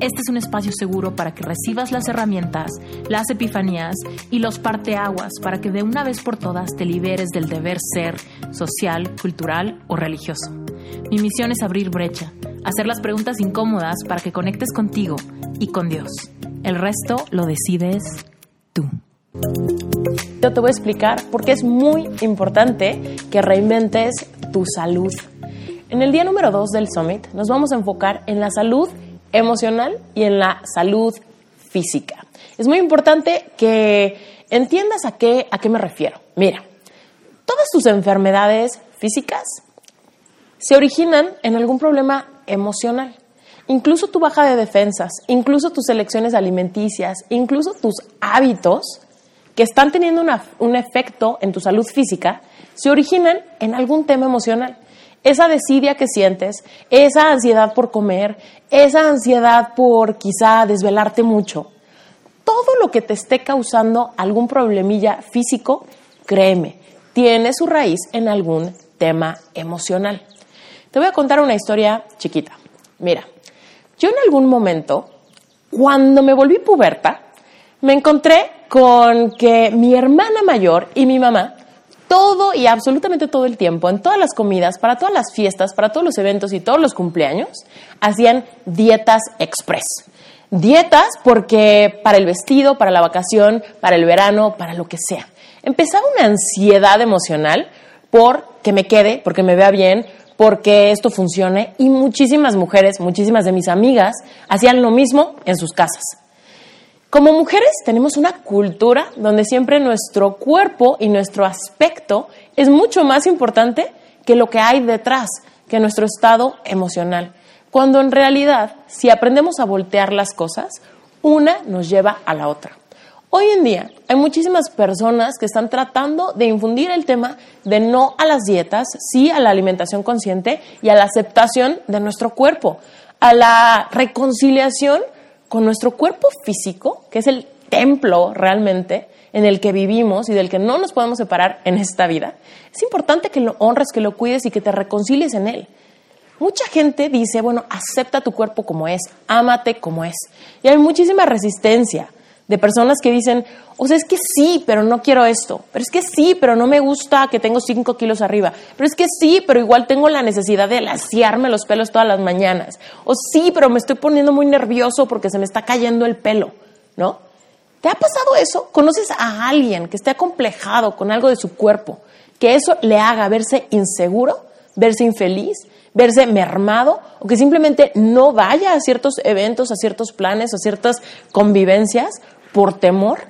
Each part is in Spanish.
Este es un espacio seguro para que recibas las herramientas, las epifanías y los parteaguas para que de una vez por todas te liberes del deber ser social, cultural o religioso. Mi misión es abrir brecha, hacer las preguntas incómodas para que conectes contigo y con Dios. El resto lo decides tú. Yo te voy a explicar por qué es muy importante que reinventes tu salud. En el día número 2 del Summit nos vamos a enfocar en la salud emocional y en la salud física. Es muy importante que entiendas a qué, a qué me refiero. Mira, todas tus enfermedades físicas se originan en algún problema emocional. Incluso tu baja de defensas, incluso tus elecciones alimenticias, incluso tus hábitos que están teniendo un efecto en tu salud física, se originan en algún tema emocional esa desidia que sientes, esa ansiedad por comer, esa ansiedad por quizá desvelarte mucho, todo lo que te esté causando algún problemilla físico, créeme, tiene su raíz en algún tema emocional. Te voy a contar una historia chiquita. Mira, yo en algún momento, cuando me volví puberta, me encontré con que mi hermana mayor y mi mamá todo y absolutamente todo el tiempo, en todas las comidas, para todas las fiestas, para todos los eventos y todos los cumpleaños, hacían dietas express. Dietas porque para el vestido, para la vacación, para el verano, para lo que sea. Empezaba una ansiedad emocional por que me quede, porque me vea bien, porque esto funcione y muchísimas mujeres, muchísimas de mis amigas hacían lo mismo en sus casas. Como mujeres tenemos una cultura donde siempre nuestro cuerpo y nuestro aspecto es mucho más importante que lo que hay detrás, que nuestro estado emocional. Cuando en realidad, si aprendemos a voltear las cosas, una nos lleva a la otra. Hoy en día hay muchísimas personas que están tratando de infundir el tema de no a las dietas, sí a la alimentación consciente y a la aceptación de nuestro cuerpo, a la reconciliación con nuestro cuerpo físico, que es el templo realmente en el que vivimos y del que no nos podemos separar en esta vida, es importante que lo honres, que lo cuides y que te reconcilies en él. Mucha gente dice, bueno, acepta tu cuerpo como es, ámate como es. Y hay muchísima resistencia de personas que dicen, o sea, es que sí, pero no quiero esto, pero es que sí, pero no me gusta que tengo cinco kilos arriba, pero es que sí, pero igual tengo la necesidad de laciarme los pelos todas las mañanas, o sí, pero me estoy poniendo muy nervioso porque se me está cayendo el pelo, ¿no? ¿Te ha pasado eso? ¿Conoces a alguien que esté acomplejado con algo de su cuerpo, que eso le haga verse inseguro, verse infeliz, verse mermado o que simplemente no vaya a ciertos eventos, a ciertos planes, a ciertas convivencias por temor.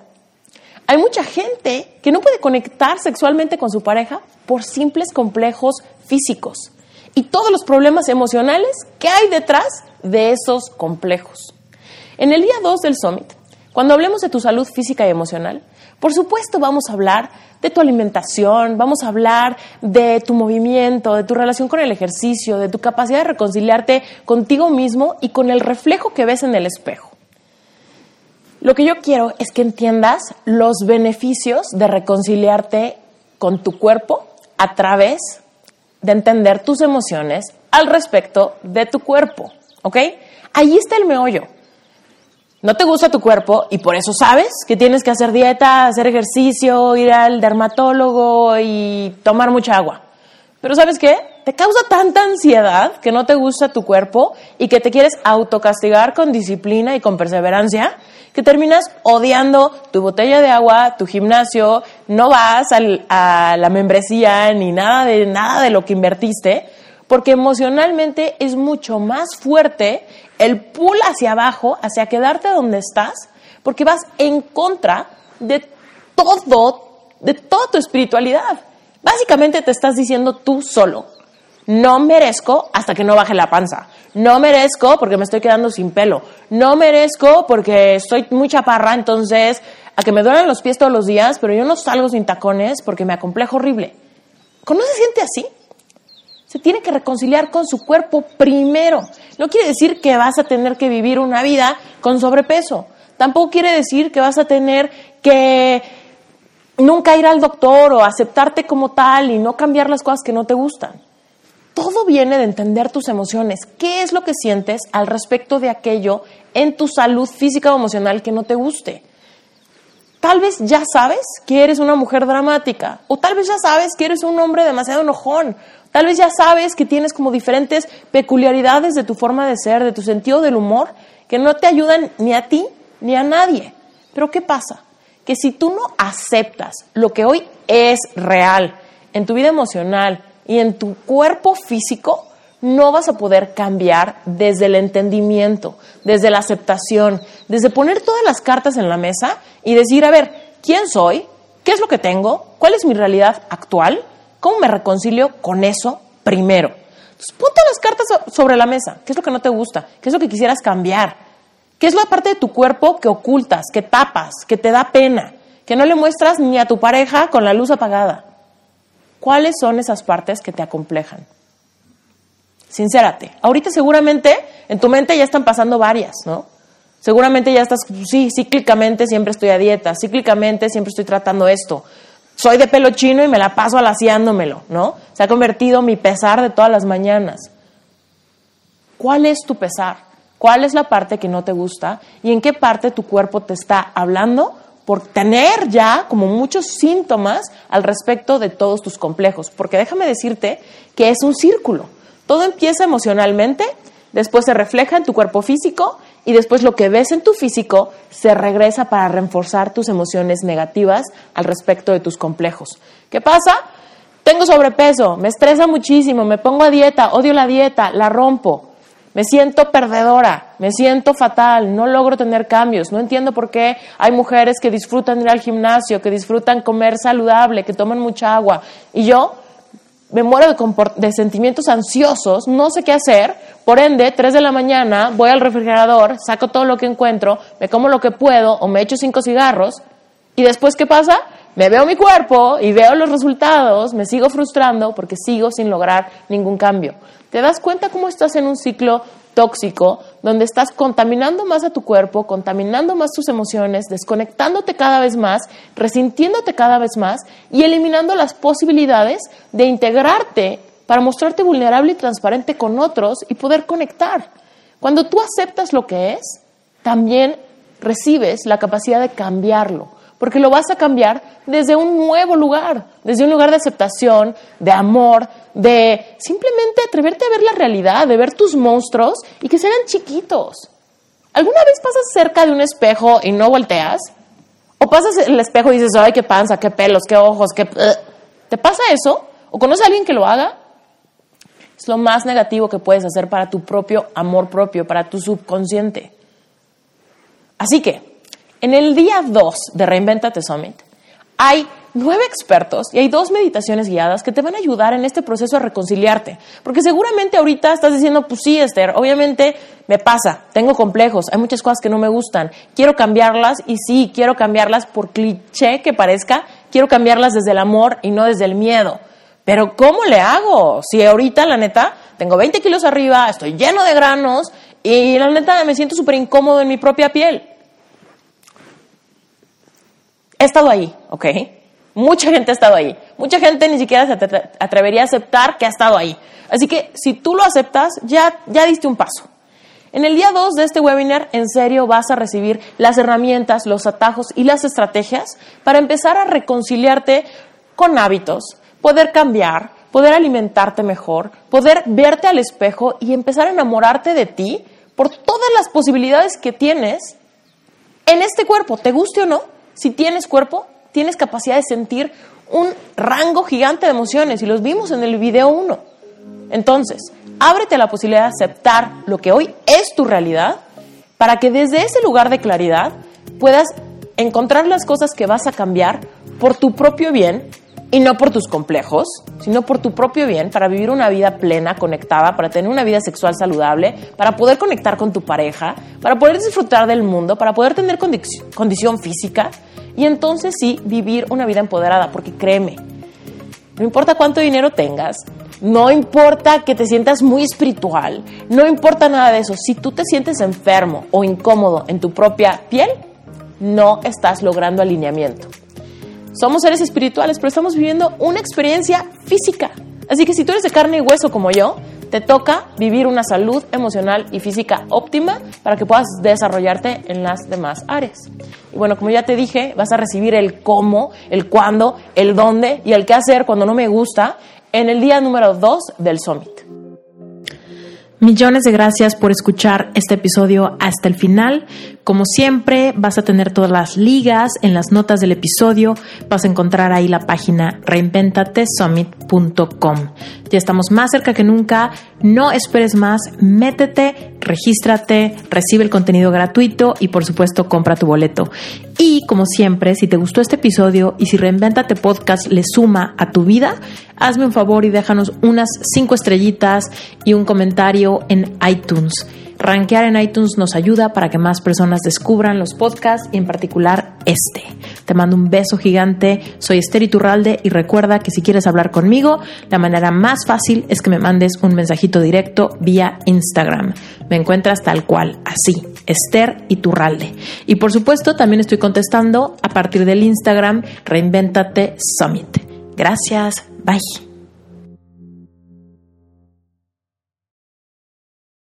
Hay mucha gente que no puede conectar sexualmente con su pareja por simples complejos físicos y todos los problemas emocionales que hay detrás de esos complejos. En el día 2 del Summit, cuando hablemos de tu salud física y emocional, por supuesto vamos a hablar de tu alimentación, vamos a hablar de tu movimiento, de tu relación con el ejercicio, de tu capacidad de reconciliarte contigo mismo y con el reflejo que ves en el espejo. Lo que yo quiero es que entiendas los beneficios de reconciliarte con tu cuerpo a través de entender tus emociones al respecto de tu cuerpo, ¿ok? Ahí está el meollo. No te gusta tu cuerpo y por eso sabes que tienes que hacer dieta, hacer ejercicio, ir al dermatólogo y tomar mucha agua. Pero ¿sabes qué? Te causa tanta ansiedad que no te gusta tu cuerpo y que te quieres autocastigar con disciplina y con perseverancia que terminas odiando tu botella de agua, tu gimnasio, no vas a la membresía ni nada de, nada de lo que invertiste, porque emocionalmente es mucho más fuerte el pull hacia abajo, hacia quedarte donde estás, porque vas en contra de todo, de toda tu espiritualidad. Básicamente te estás diciendo tú solo, no merezco hasta que no baje la panza. No merezco porque me estoy quedando sin pelo. No merezco porque estoy muy chaparra, entonces a que me duelen los pies todos los días, pero yo no salgo sin tacones porque me acomplejo horrible. ¿No se siente así? Se tiene que reconciliar con su cuerpo primero. No quiere decir que vas a tener que vivir una vida con sobrepeso. Tampoco quiere decir que vas a tener que nunca ir al doctor o aceptarte como tal y no cambiar las cosas que no te gustan. Todo viene de entender tus emociones. ¿Qué es lo que sientes al respecto de aquello en tu salud física o emocional que no te guste? Tal vez ya sabes que eres una mujer dramática, o tal vez ya sabes que eres un hombre demasiado enojón, tal vez ya sabes que tienes como diferentes peculiaridades de tu forma de ser, de tu sentido del humor, que no te ayudan ni a ti ni a nadie. Pero ¿qué pasa? Que si tú no aceptas lo que hoy es real en tu vida emocional y en tu cuerpo físico, no vas a poder cambiar desde el entendimiento, desde la aceptación, desde poner todas las cartas en la mesa y decir, a ver, ¿quién soy? ¿Qué es lo que tengo? ¿Cuál es mi realidad actual? ¿Cómo me reconcilio con eso primero? Entonces, ponte las cartas sobre la mesa. ¿Qué es lo que no te gusta? ¿Qué es lo que quisieras cambiar? ¿Qué es la parte de tu cuerpo que ocultas, que tapas, que te da pena, que no le muestras ni a tu pareja con la luz apagada? ¿Cuáles son esas partes que te acomplejan? Sincérate. Ahorita seguramente en tu mente ya están pasando varias, ¿no? Seguramente ya estás, sí, cíclicamente siempre estoy a dieta, cíclicamente siempre estoy tratando esto. Soy de pelo chino y me la paso alaciándomelo, ¿no? Se ha convertido mi pesar de todas las mañanas. ¿Cuál es tu pesar? ¿Cuál es la parte que no te gusta? ¿Y en qué parte tu cuerpo te está hablando por tener ya como muchos síntomas al respecto de todos tus complejos? Porque déjame decirte que es un círculo. Todo empieza emocionalmente, después se refleja en tu cuerpo físico y después lo que ves en tu físico se regresa para reforzar tus emociones negativas al respecto de tus complejos. ¿Qué pasa? Tengo sobrepeso, me estresa muchísimo, me pongo a dieta, odio la dieta, la rompo, me siento perdedora, me siento fatal, no logro tener cambios, no entiendo por qué hay mujeres que disfrutan ir al gimnasio, que disfrutan comer saludable, que toman mucha agua y yo me muero de, sentimientos ansiosos, no sé qué hacer, por ende, 3 de la mañana voy al refrigerador, saco todo lo que encuentro, me como lo que puedo o me echo cinco cigarros y después ¿qué pasa? Me veo mi cuerpo y veo los resultados, me sigo frustrando porque sigo sin lograr ningún cambio. ¿Te das cuenta cómo estás en un ciclo tóxico, donde estás contaminando más a tu cuerpo, contaminando más tus emociones, desconectándote cada vez más, resintiéndote cada vez más y eliminando las posibilidades de integrarte para mostrarte vulnerable y transparente con otros y poder conectar. Cuando tú aceptas lo que es, también recibes la capacidad de cambiarlo porque lo vas a cambiar desde un nuevo lugar, desde un lugar de aceptación, de amor, de simplemente atreverte a ver la realidad, de ver tus monstruos y que sean chiquitos. ¿Alguna vez pasas cerca de un espejo y no volteas? ¿O pasas el espejo y dices, ay, qué panza, qué pelos, qué ojos, qué... ¿Te pasa eso? ¿O conoces a alguien que lo haga? Es lo más negativo que puedes hacer para tu propio amor propio, para tu subconsciente. Así que, en el día 2 de Reinventate Summit hay nueve expertos y hay dos meditaciones guiadas que te van a ayudar en este proceso a reconciliarte. Porque seguramente ahorita estás diciendo, pues sí, Esther, obviamente me pasa, tengo complejos, hay muchas cosas que no me gustan, quiero cambiarlas y sí, quiero cambiarlas por cliché que parezca, quiero cambiarlas desde el amor y no desde el miedo. Pero ¿cómo le hago? Si ahorita, la neta, tengo 20 kilos arriba, estoy lleno de granos y la neta me siento súper incómodo en mi propia piel. He estado ahí, ¿ok? Mucha gente ha estado ahí. Mucha gente ni siquiera se atrevería a aceptar que ha estado ahí. Así que si tú lo aceptas, ya, ya diste un paso. En el día 2 de este webinar, en serio vas a recibir las herramientas, los atajos y las estrategias para empezar a reconciliarte con hábitos, poder cambiar, poder alimentarte mejor, poder verte al espejo y empezar a enamorarte de ti por todas las posibilidades que tienes en este cuerpo, te guste o no si tienes cuerpo, tienes capacidad de sentir un rango gigante de emociones y los vimos en el video 1. Entonces, ábrete a la posibilidad de aceptar lo que hoy es tu realidad para que desde ese lugar de claridad puedas encontrar las cosas que vas a cambiar por tu propio bien y no por tus complejos, sino por tu propio bien, para vivir una vida plena, conectada, para tener una vida sexual saludable, para poder conectar con tu pareja, para poder disfrutar del mundo, para poder tener condición física y entonces sí vivir una vida empoderada, porque créeme, no importa cuánto dinero tengas, no importa que te sientas muy espiritual, no importa nada de eso, si tú te sientes enfermo o incómodo en tu propia piel, no estás logrando alineamiento. Somos seres espirituales, pero estamos viviendo una experiencia física. Así que si tú eres de carne y hueso como yo, te toca vivir una salud emocional y física óptima para que puedas desarrollarte en las demás áreas. Y bueno, como ya te dije, vas a recibir el cómo, el cuándo, el dónde y el qué hacer cuando no me gusta en el día número 2 del Summit. Millones de gracias por escuchar este episodio hasta el final. Como siempre, vas a tener todas las ligas en las notas del episodio. Vas a encontrar ahí la página reinventatesummit.com. Ya estamos más cerca que nunca. No esperes más. Métete, regístrate, recibe el contenido gratuito y por supuesto compra tu boleto. Y como siempre, si te gustó este episodio y si Reinventate Podcast le suma a tu vida, hazme un favor y déjanos unas cinco estrellitas y un comentario en iTunes. Rankear en iTunes nos ayuda para que más personas descubran los podcasts y en particular este. Te mando un beso gigante, soy Esther Iturralde y recuerda que si quieres hablar conmigo, la manera más fácil es que me mandes un mensajito directo vía Instagram. Me encuentras tal cual, así, Esther Iturralde. Y por supuesto también estoy contestando a partir del Instagram Reinventate Summit. Gracias, bye.